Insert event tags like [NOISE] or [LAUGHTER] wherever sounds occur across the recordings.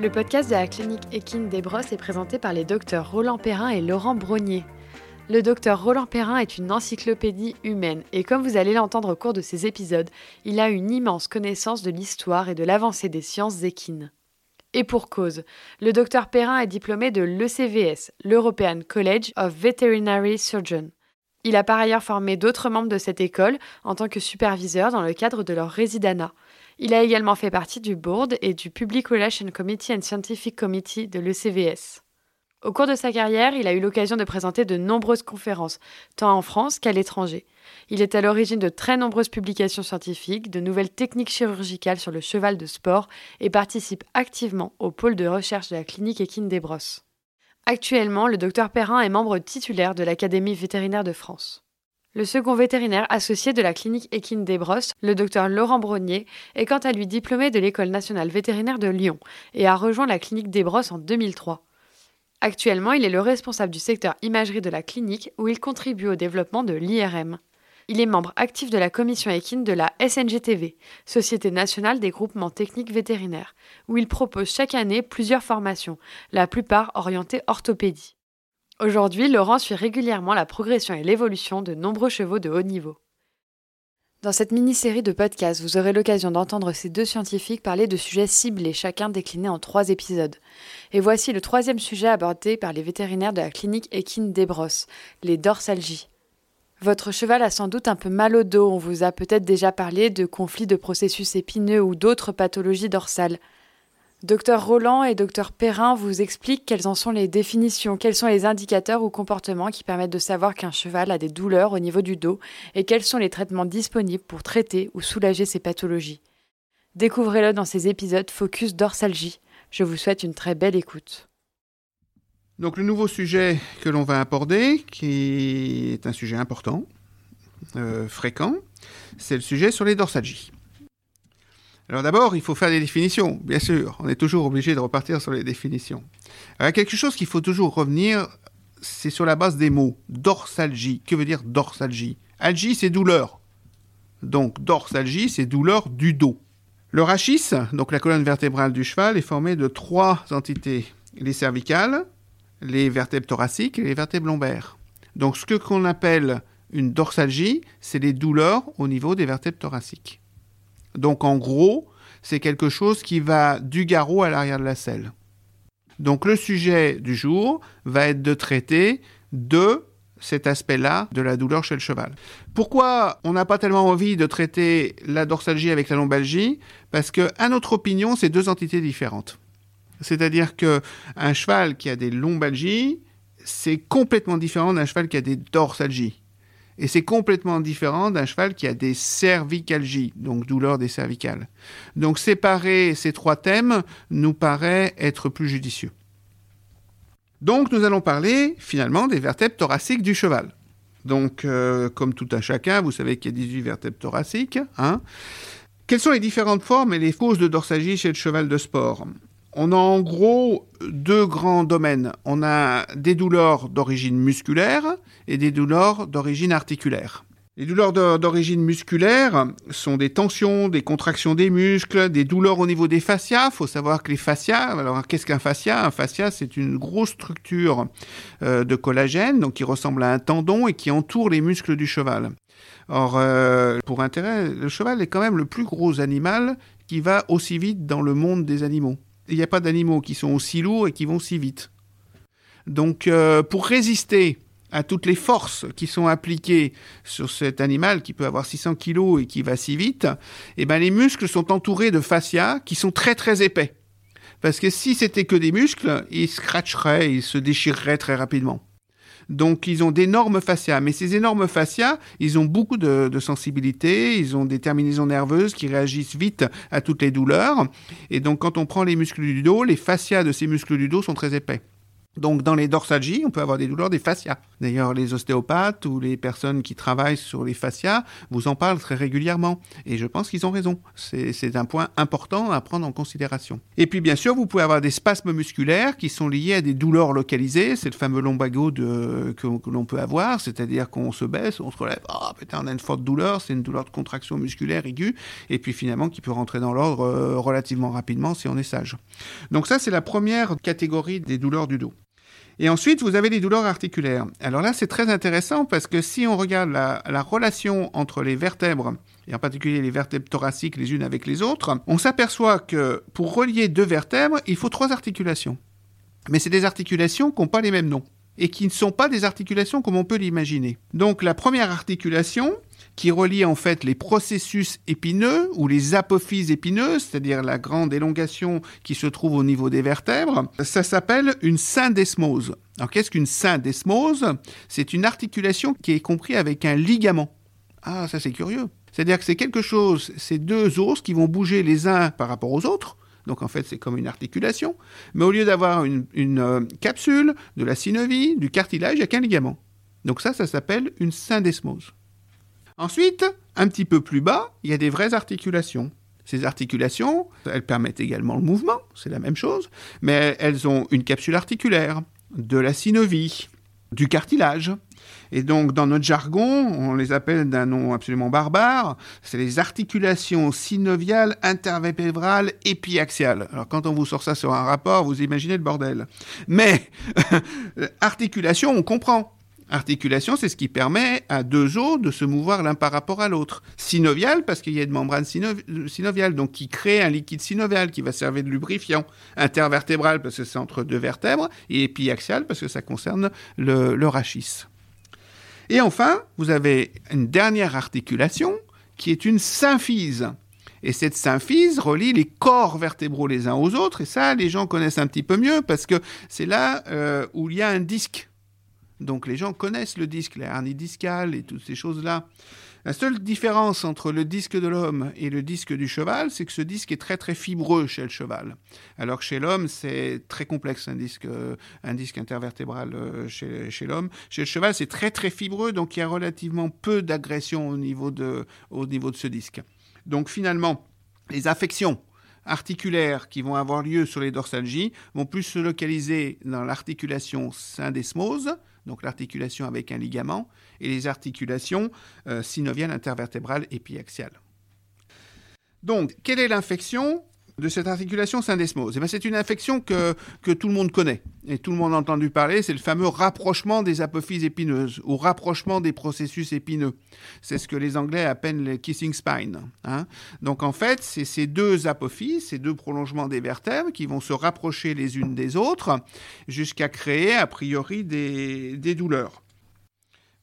Le podcast de la clinique Equine des Brosses est présenté par les docteurs Roland Perrin et Laurent Brognier. Le docteur Roland Perrin est une encyclopédie humaine et comme vous allez l'entendre au cours de ces épisodes, il a une immense connaissance de l'histoire et de l'avancée des sciences équines. Et pour cause, le docteur Perrin est diplômé de l'ECVS, l'European College of Veterinary Surgeons. Il a par ailleurs formé d'autres membres de cette école en tant que superviseur dans le cadre de leur résidana. Il a également fait partie du board et du Public Relations Committee and Scientific Committee de l'ECVS. Au cours de sa carrière, il a eu l'occasion de présenter de nombreuses conférences, tant en France qu'à l'étranger. Il est à l'origine de très nombreuses publications scientifiques, de nouvelles techniques chirurgicales sur le cheval de sport et participe activement au pôle de recherche de la clinique équine des Brosses. Actuellement, le docteur Perrin est membre titulaire de l'Académie vétérinaire de France. Le second vétérinaire associé de la clinique équine des Brosses, le docteur Laurent Brognier, est quant à lui diplômé de l'École nationale vétérinaire de Lyon et a rejoint la clinique des Brosses en 2003. Actuellement, il est le responsable du secteur imagerie de la clinique où il contribue au développement de l'IRM. Il est membre actif de la commission équine de la SNGTV, Société nationale des groupements techniques vétérinaires, où il propose chaque année plusieurs formations, la plupart orientées orthopédie. Aujourd'hui, Laurent suit régulièrement la progression et l'évolution de nombreux chevaux de haut niveau. Dans cette mini-série de podcasts, vous aurez l'occasion d'entendre ces deux scientifiques parler de sujets ciblés, chacun décliné en trois épisodes. Et voici le troisième sujet abordé par les vétérinaires de la clinique équine des Brosses, les dorsalgies. Votre cheval a sans doute un peu mal au dos, on vous a peut-être déjà parlé de conflits de processus épineux ou d'autres pathologies dorsales. Docteur Roland et docteur Perrin vous expliquent quelles en sont les définitions, quels sont les indicateurs ou comportements qui permettent de savoir qu'un cheval a des douleurs au niveau du dos et quels sont les traitements disponibles pour traiter ou soulager ces pathologies. Découvrez-le dans ces épisodes Focus Dorsalgie. Je vous souhaite une très belle écoute. Donc le nouveau sujet que l'on va aborder, qui est un sujet important, euh, fréquent, c'est le sujet sur les dorsalgies. Alors d'abord, il faut faire des définitions, bien sûr. On est toujours obligé de repartir sur les définitions. Alors, quelque chose qu'il faut toujours revenir, c'est sur la base des mots. Dorsalgie. Que veut dire dorsalgie? Algie, c'est douleur. Donc dorsalgie, c'est douleur du dos. Le rachis, donc la colonne vertébrale du cheval, est formée de trois entités. Les cervicales, les vertèbres thoraciques et les vertèbres lombaires. Donc ce qu'on appelle une dorsalgie, c'est les douleurs au niveau des vertèbres thoraciques. Donc en gros, c'est quelque chose qui va du garrot à l'arrière de la selle. Donc le sujet du jour va être de traiter de cet aspect-là de la douleur chez le cheval. Pourquoi on n'a pas tellement envie de traiter la dorsalgie avec la lombalgie? Parce que, à notre opinion, c'est deux entités différentes. C'est-à-dire que un cheval qui a des lombalgies, c'est complètement différent d'un cheval qui a des dorsalgies. Et c'est complètement différent d'un cheval qui a des cervicalgies, donc douleur des cervicales. Donc séparer ces trois thèmes nous paraît être plus judicieux. Donc nous allons parler finalement des vertèbres thoraciques du cheval. Donc euh, comme tout un chacun, vous savez qu'il y a 18 vertèbres thoraciques. Hein. Quelles sont les différentes formes et les causes de dorsalgie chez le cheval de sport? On a en gros deux grands domaines. On a des douleurs d'origine musculaire et des douleurs d'origine articulaire. Les douleurs d'origine musculaire sont des tensions, des contractions des muscles, des douleurs au niveau des fascias. Il faut savoir que les fascias, alors qu'est-ce qu'un fascia? Un fascia, c'est une grosse structure euh, de collagène, donc qui ressemble à un tendon et qui entoure les muscles du cheval. Or, euh, pour intérêt, le cheval est quand même le plus gros animal qui va aussi vite dans le monde des animaux il n'y a pas d'animaux qui sont aussi lourds et qui vont si vite. Donc, euh, pour résister à toutes les forces qui sont appliquées sur cet animal qui peut avoir 600 kg et qui va si vite, eh ben les muscles sont entourés de fascia qui sont très très épais. Parce que si c'était que des muscles, ils scratcheraient, ils se déchireraient très rapidement. Donc ils ont d'énormes fascias, mais ces énormes fascias, ils ont beaucoup de, sensibilité, ils ont des terminaisons nerveuses qui réagissent vite à toutes les douleurs. Et donc quand on prend les muscles du dos, les fascias de ces muscles du dos sont très épais. Donc dans les dorsalgies, on peut avoir des douleurs des fascias. D'ailleurs, les ostéopathes ou les personnes qui travaillent sur les fascias vous en parlent très régulièrement. Et je pense qu'ils ont raison. C'est un point important à prendre en considération. Et puis bien sûr, vous pouvez avoir des spasmes musculaires qui sont liés à des douleurs localisées. C'est le fameux lombago que, l'on peut avoir, c'est-à-dire qu'on se baisse, on se relève, ah putain, on a une forte douleur, c'est une douleur de contraction musculaire aiguë, et puis finalement qui peut rentrer dans l'ordre euh, relativement rapidement si on est sage. Donc ça, c'est la première catégorie des douleurs du dos. Et ensuite, vous avez les douleurs articulaires. Alors là, c'est très intéressant parce que si on regarde la, relation entre les vertèbres, et en particulier les vertèbres thoraciques les unes avec les autres, on s'aperçoit que pour relier deux vertèbres, il faut trois articulations. Mais c'est des articulations qui n'ont pas les mêmes noms et qui ne sont pas des articulations comme on peut l'imaginer. Donc la première articulation, qui relie en fait les processus épineux ou les apophyses épineuses, c'est-à-dire la grande élongation qui se trouve au niveau des vertèbres. Ça s'appelle une syndesmose. Alors qu'est-ce qu'une syndesmose? C'est une articulation qui est comprise avec un ligament. Ah, ça c'est curieux. C'est-à-dire que c'est quelque chose, c'est deux os qui vont bouger les uns par rapport aux autres. Donc en fait, c'est comme une articulation. Mais au lieu d'avoir une, euh, capsule, de la synovie, du cartilage, il n'y a qu'un ligament. Donc ça, ça s'appelle une syndesmose. Ensuite, un petit peu plus bas, il y a des vraies articulations. Ces articulations, elles permettent également le mouvement, c'est la même chose, mais elles ont une capsule articulaire, de la synovie, du cartilage. Et donc, dans notre jargon, on les appelle d'un nom absolument barbare, c'est les articulations synoviales, intervertébrales, épiaxiales. Alors, quand on vous sort ça sur un rapport, vous imaginez le bordel. Mais, [LAUGHS] articulation, on comprend. Articulation, c'est ce qui permet à deux os de se mouvoir l'un par rapport à l'autre. Synovial, parce qu'il y a une membrane synoviale, donc qui crée un liquide synovial qui va servir de lubrifiant. Intervertébral, parce que c'est entre deux vertèbres. Et épiaxial, parce que ça concerne le, le rachis. Et enfin, vous avez une dernière articulation qui est une symphyse. Et cette symphyse relie les corps vertébraux les uns aux autres. Et ça, les gens connaissent un petit peu mieux parce que c'est là euh, où il y a un disque donc les gens connaissent le disque, la hernie discale et toutes ces choses-là. La seule différence entre le disque de l'homme et le disque du cheval, c'est que ce disque est très très fibreux chez le cheval, alors que chez l'homme c'est très complexe un disque, un disque intervertébral euh, chez, chez l'homme. Chez le cheval c'est très très fibreux, donc il y a relativement peu d'agression au, niveau de, au niveau de ce disque. Donc finalement, les affections articulaires qui vont avoir lieu sur les dorsalgies vont plus se localiser dans l'articulation syndesmose, donc l'articulation avec un ligament, et les articulations euh, synoviales intervertébrales épiaxiales. Donc, quelle est l'infection? De cette articulation syndesmose eh ben, C'est une infection que, que tout le monde connaît et tout le monde a entendu parler, c'est le fameux rapprochement des apophyses épineuses ou rapprochement des processus épineux. C'est ce que les Anglais appellent le kissing spine. Hein. Donc en fait, c'est ces deux apophyses, ces deux prolongements des vertèbres qui vont se rapprocher les unes des autres jusqu'à créer a priori des, des douleurs.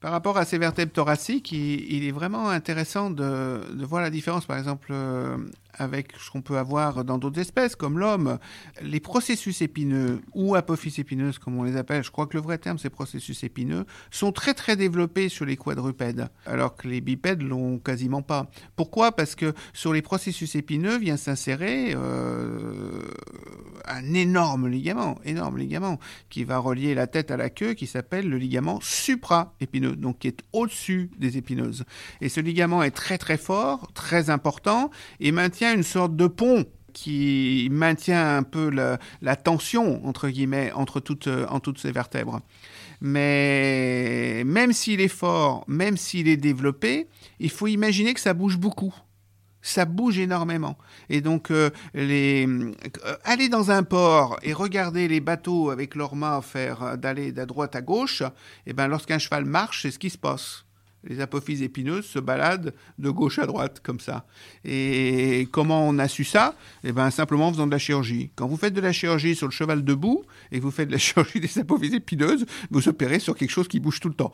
Par rapport à ces vertèbres thoraciques, il, est vraiment intéressant de, voir la différence, par exemple, euh, avec ce qu'on peut avoir dans d'autres espèces, comme l'homme. Les processus épineux, ou apophyses épineuses, comme on les appelle, je crois que le vrai terme c'est processus épineux, sont très très développés sur les quadrupèdes, alors que les bipèdes l'ont quasiment pas. Pourquoi? Parce que sur les processus épineux vient s'insérer euh, un énorme ligament, énorme ligament, qui va relier la tête à la queue, qui s'appelle le ligament supra-épineux, donc qui est au-dessus des épineuses. Et ce ligament est très très fort, très important, et maintient une sorte de pont qui maintient un peu la, tension, entre guillemets, entre toutes, euh, en toutes ces vertèbres. Mais même s'il est fort, même s'il est développé, il faut imaginer que ça bouge beaucoup. Ça bouge énormément. Et donc, euh, les, euh, aller dans un port et regarder les bateaux avec leurs mains faire d'aller de droite à gauche, et eh ben, lorsqu'un cheval marche, c'est ce qui se passe les apophyses épineuses se baladent de gauche à droite comme ça. Et comment on a su ça? Eh bien simplement en faisant de la chirurgie. Quand vous faites de la chirurgie sur le cheval debout et vous faites de la [LAUGHS] chirurgie des apophyses épineuses, vous opérez sur quelque chose qui bouge tout le temps.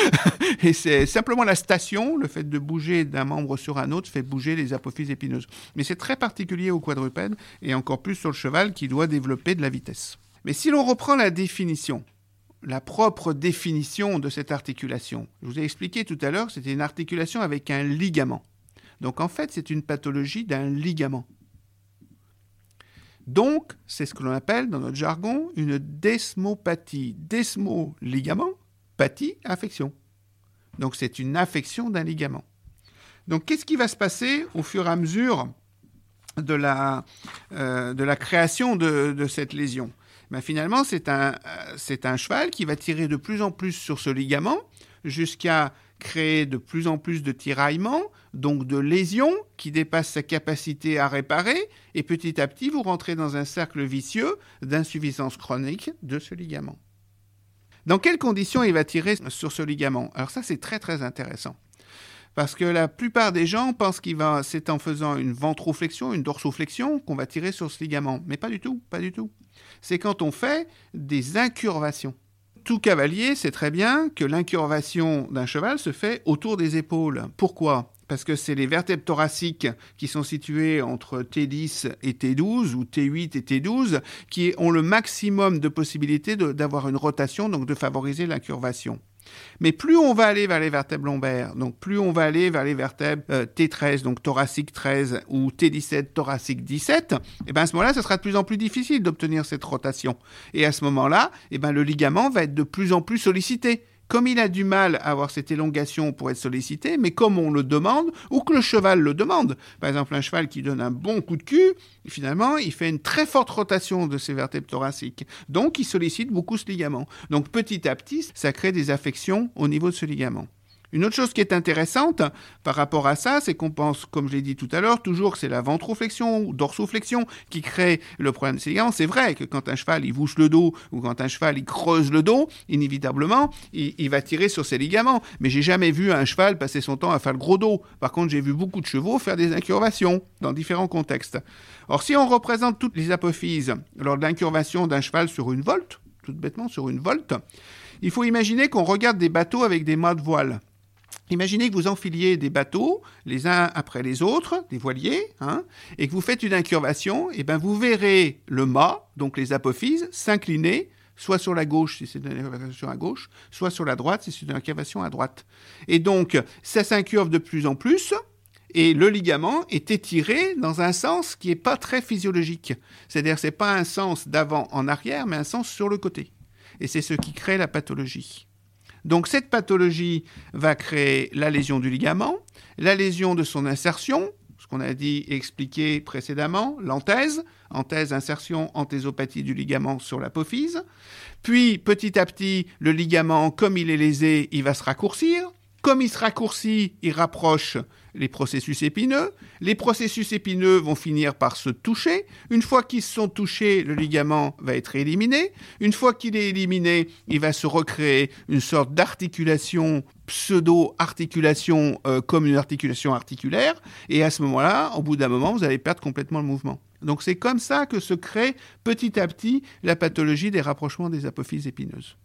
[LAUGHS] et c'est simplement la station, le fait de bouger d'un membre sur un autre fait bouger les apophyses épineuses. Mais c'est très particulier au quadrupède et encore plus sur le cheval qui doit développer de la vitesse. Mais si l'on reprend la définition, la propre définition de cette articulation. Je vous ai expliqué tout à l'heure, c'était une articulation avec un ligament. Donc en fait, c'est une pathologie d'un ligament. Donc, c'est ce que l'on appelle dans notre jargon une desmopathie. Desmo, ligament, pathie, affection. Donc, c'est une affection d'un ligament. Donc, qu'est-ce qui va se passer au fur et à mesure de la, euh, de la création de, cette lésion? Ben, Finalement, c'est un, euh, un cheval qui va tirer de plus en plus sur ce ligament jusqu'à créer de plus en plus de tiraillements, donc de lésions qui dépassent sa capacité à réparer, et petit à petit, vous rentrez dans un cercle vicieux d'insuffisance chronique de ce ligament. Dans quelles conditions il va tirer sur ce ligament? Alors ça, c'est très très intéressant. Parce que la plupart des gens pensent qu'il va, c'est en faisant une ventroflexion, une dorsoflexion, qu'on va tirer sur ce ligament. Mais pas du tout, pas du tout. C'est quand on fait des incurvations tout cavalier sait très bien que l'incurvation d'un cheval se fait autour des épaules. Pourquoi? Parce que c'est les vertèbres thoraciques qui sont situées entre T10 et T12 ou T8 et T12 qui ont le maximum de possibilités d'avoir une rotation, donc de favoriser l'incurvation. Mais plus on va aller vers les vertèbres lombaires, donc plus on va aller vers les vertèbres euh, T13, donc thoracique 13, ou T17, thoracique 17, et bien à ce moment-là, ce sera de plus en plus difficile d'obtenir cette rotation. Et à ce moment-là, et ben le ligament va être de plus en plus sollicité comme il a du mal à avoir cette élongation pour être sollicité, mais comme on le demande, ou que le cheval le demande. Par exemple, un cheval qui donne un bon coup de cul, finalement, il fait une très forte rotation de ses vertèbres thoraciques. Donc, il sollicite beaucoup ce ligament. Donc, petit à petit, ça crée des affections au niveau de ce ligament. Une autre chose qui est intéressante par rapport à ça, c'est qu'on pense, comme je l'ai dit tout à l'heure, toujours c'est la ventroflexion ou dorsoflexion qui crée le problème de ces ligaments. C'est vrai que quand un cheval il bouche le dos ou quand un cheval il creuse le dos, inévitablement, il, va tirer sur ses ligaments. Mais j'ai jamais vu un cheval passer son temps à faire le gros dos. Par contre, j'ai vu beaucoup de chevaux faire des incurvations dans différents contextes. Or, si on représente toutes les apophyses lors de l'incurvation d'un cheval sur une volte, tout bêtement sur une volte, il faut imaginer qu'on regarde des bateaux avec des mâts de voile. Imaginez que vous enfiliez des bateaux les uns après les autres, des voiliers, hein, et que vous faites une incurvation, et ben vous verrez le mât, donc les apophyses, s'incliner, soit sur la gauche si c'est une incurvation à gauche, soit sur la droite si c'est une incurvation à droite. Et donc ça s'incurve de plus en plus, et le ligament est étiré dans un sens qui n'est pas très physiologique. C'est-à-dire ce n'est pas un sens d'avant en arrière, mais un sens sur le côté. Et c'est ce qui crée la pathologie. Donc cette pathologie va créer la lésion du ligament, la lésion de son insertion, ce qu'on a dit et expliqué précédemment, l'anthèse, anthèse, insertion, anthésopathie du ligament sur l'apophyse. Puis petit à petit, le ligament, comme il est lésé, il va se raccourcir. Comme il se raccourcit, il rapproche les processus épineux. Les processus épineux vont finir par se toucher. Une fois qu'ils se sont touchés, le ligament va être éliminé. Une fois qu'il est éliminé, il va se recréer une sorte d'articulation, pseudo-articulation euh, comme une articulation articulaire. Et à ce moment-là, au bout d'un moment, vous allez perdre complètement le mouvement. Donc c'est comme ça que se crée petit à petit la pathologie des rapprochements des apophyses épineuses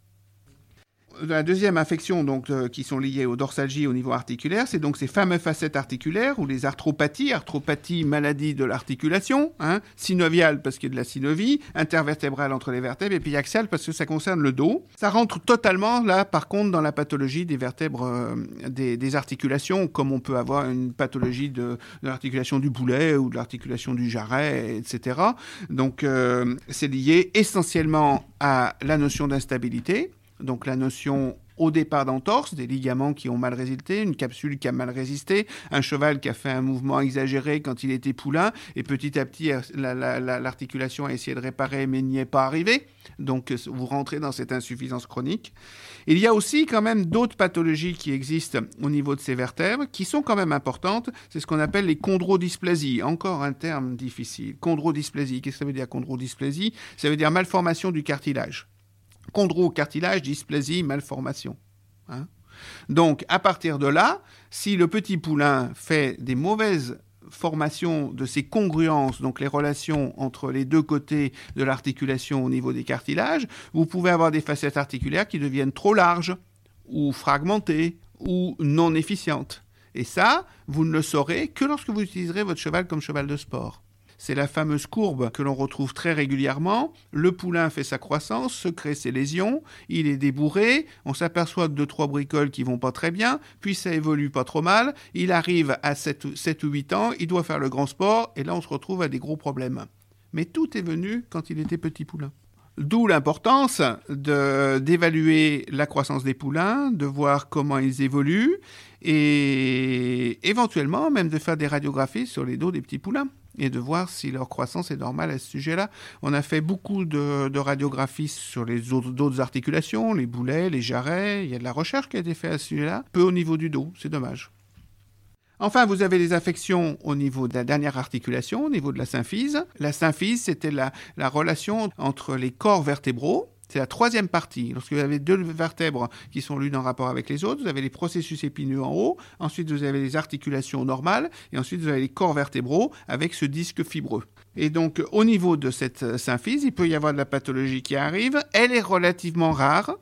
la deuxième infection donc, euh, qui sont liées aux dorsalgies au niveau articulaire, c'est donc ces fameuses facettes articulaires ou les arthropathies, arthropathie, maladie de l'articulation, hein, synoviale parce qu'il y a de la synovie, intervertébrale entre les vertèbres et puis axiale parce que ça concerne le dos. Ça rentre totalement là par contre dans la pathologie des vertèbres euh, des, articulations comme on peut avoir une pathologie de, l'articulation du boulet ou de l'articulation du jarret, etc. Donc euh, c'est lié essentiellement à la notion d'instabilité donc la notion au départ d'entorse, des ligaments qui ont mal résisté, une capsule qui a mal résisté, un cheval qui a fait un mouvement exagéré quand il était poulain, et petit à petit, l'articulation a essayé de réparer, mais n'y est pas arrivé. Donc, vous rentrez dans cette insuffisance chronique. Il y a aussi quand même d'autres pathologies qui existent au niveau de ces vertèbres, qui sont quand même importantes. C'est ce qu'on appelle les chondrodysplasies. Encore un terme difficile. Chondrodysplasie. Qu'est-ce que ça veut dire chondrodysplasie? Ça veut dire malformation du cartilage chondrocartilage, dysplasie, malformation. Hein. Donc, à partir de là, si le petit poulain fait des mauvaises formations de ces congruences, donc les relations entre les deux côtés de l'articulation au niveau des cartilages, vous pouvez avoir des facettes articulaires qui deviennent trop larges, ou fragmentées, ou non efficientes. Et ça, vous ne le saurez que lorsque vous utiliserez votre cheval comme cheval de sport. C'est la fameuse courbe que l'on retrouve très régulièrement. Le poulain fait sa croissance, se crée ses lésions, il est débourré, on s'aperçoit de deux, trois bricoles qui vont pas très bien, puis ça évolue pas trop mal, il arrive à 7, 7 ou 8 ans, il doit faire le grand sport, et là on se retrouve à des gros problèmes. Mais tout est venu quand il était petit poulain. D'où l'importance d'évaluer la croissance des poulains, de voir comment ils évoluent et éventuellement même de faire des radiographies sur les dos des petits poulains et de voir si leur croissance est normale à ce sujet-là. On a fait beaucoup de, radiographies sur les autres, articulations, les boulets, les jarrets. Il y a de la recherche qui a été faite à ce sujet-là, peu au niveau du dos, c'est dommage. Enfin, vous avez les affections au niveau de la dernière articulation, au niveau de la symphyse. La symphyse, c'était la, relation entre les corps vertébraux, c'est la troisième partie. Lorsque vous avez deux vertèbres qui sont l'une en rapport avec les autres, vous avez les processus épineux en haut, ensuite vous avez les articulations normales, et ensuite vous avez les corps vertébraux avec ce disque fibreux. Et donc, au niveau de cette symphyse, il peut y avoir de la pathologie qui arrive. Elle est relativement rare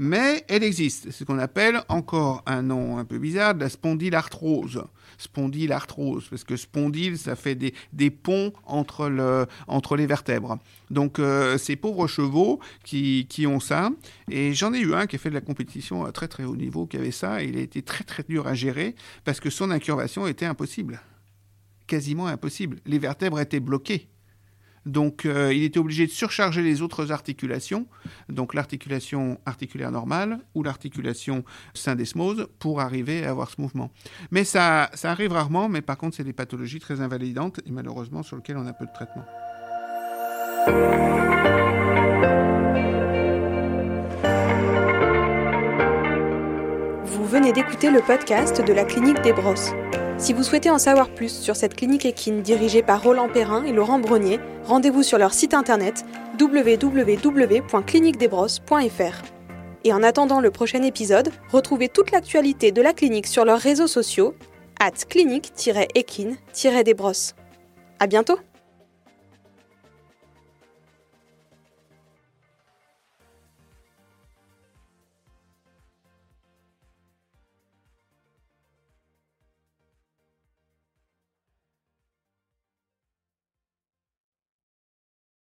mais elle existe. C'est ce qu'on appelle, encore un nom un peu bizarre, la spondylarthrose. Spondylarthrose, parce que spondyle, ça fait des, ponts entre, le, entre les vertèbres. Donc, euh, ces pauvres chevaux qui, qui ont ça, et j'en ai eu un qui a fait de la compétition à très très haut niveau, qui avait ça, et il a été très très dur à gérer, parce que son incurvation était impossible. Quasiment impossible. Les vertèbres étaient bloquées. Donc euh, il était obligé de surcharger les autres articulations, donc l'articulation articulaire normale ou l'articulation syndesmose pour arriver à avoir ce mouvement. Mais ça, ça arrive rarement, mais par contre c'est des pathologies très invalidantes et malheureusement sur lesquelles on a peu de traitement. Vous venez d'écouter le podcast de la clinique des brosses. Si vous souhaitez en savoir plus sur cette clinique équine dirigée par Roland Perrin et Laurent Brognier, rendez-vous sur leur site internet www.cliniquedesbrosses.fr. Et en attendant le prochain épisode, retrouvez toute l'actualité de la clinique sur leurs réseaux sociaux, at clinique-équine-desbrosses. À bientôt!